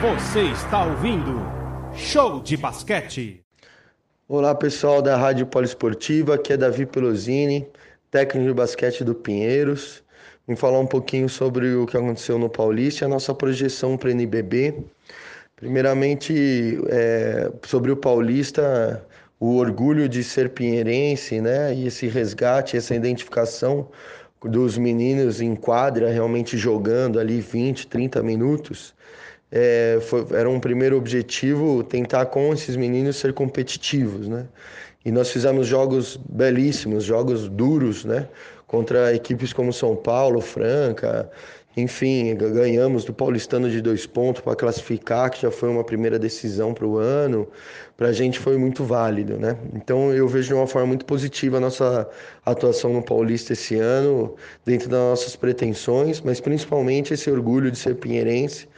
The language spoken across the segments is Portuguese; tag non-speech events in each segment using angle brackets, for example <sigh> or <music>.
Você está ouvindo Show de Basquete. Olá pessoal da Rádio Poliesportiva, aqui é Davi Pelosini, técnico de basquete do Pinheiros. Vim falar um pouquinho sobre o que aconteceu no Paulista e a nossa projeção para NBB. Primeiramente, é, sobre o Paulista, o orgulho de ser pinheirense, né? E esse resgate, essa identificação dos meninos em quadra, realmente jogando ali 20, 30 minutos. É, foi, era um primeiro objetivo tentar com esses meninos ser competitivos, né? E nós fizemos jogos belíssimos, jogos duros, né? Contra equipes como São Paulo, Franca, enfim, ganhamos do Paulistano de dois pontos para classificar, que já foi uma primeira decisão para o ano. Para a gente foi muito válido, né? Então eu vejo de uma forma muito positiva a nossa atuação no Paulista esse ano, dentro das nossas pretensões, mas principalmente esse orgulho de ser pinheirense,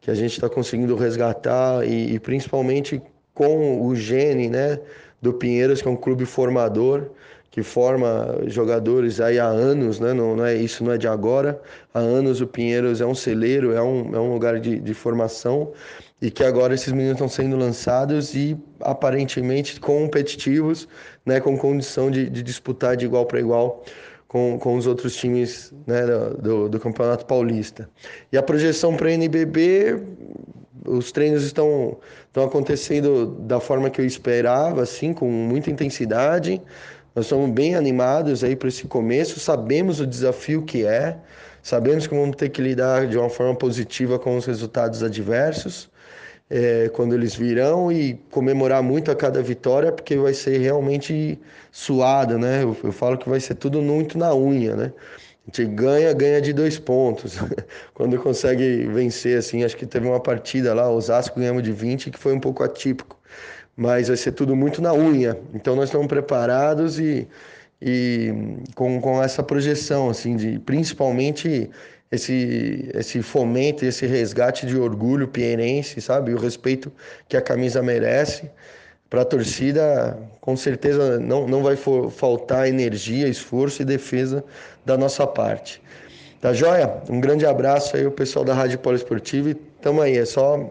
que a gente está conseguindo resgatar e, e principalmente com o gene, né? Do Pinheiros, que é um clube formador, que forma jogadores aí há anos, né? Não, não, é isso não é de agora. Há anos o Pinheiros é um celeiro, é um, é um lugar de, de formação e que agora esses meninos estão sendo lançados e aparentemente competitivos, né? Com condição de, de disputar de igual para igual com, com os outros times né? do, do Campeonato Paulista. E a projeção para a NBB, os treinos estão, estão acontecendo da forma que eu esperava, assim, com muita intensidade. Nós estamos bem animados aí para esse começo, sabemos o desafio que é, sabemos que vamos ter que lidar de uma forma positiva com os resultados adversos, é, quando eles virão, e comemorar muito a cada vitória, porque vai ser realmente suado, né? Eu, eu falo que vai ser tudo muito na unha, né? A gente ganha, ganha de dois pontos. <laughs> Quando consegue vencer, assim, acho que teve uma partida lá, Osasco ganhamos de 20, que foi um pouco atípico mas vai ser tudo muito na unha. Então nós estamos preparados e, e com, com essa projeção, assim, de principalmente esse, esse fomento, esse resgate de orgulho pienense, sabe? O respeito que a camisa merece. Para a torcida, com certeza não, não vai faltar energia, esforço e defesa da nossa parte. Tá joia? Um grande abraço aí, o pessoal da Rádio Poliesportiva e tamo aí, é só,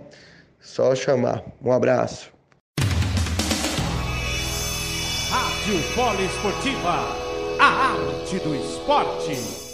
só chamar. Um abraço. Rádio Poliesportiva, a arte do esporte.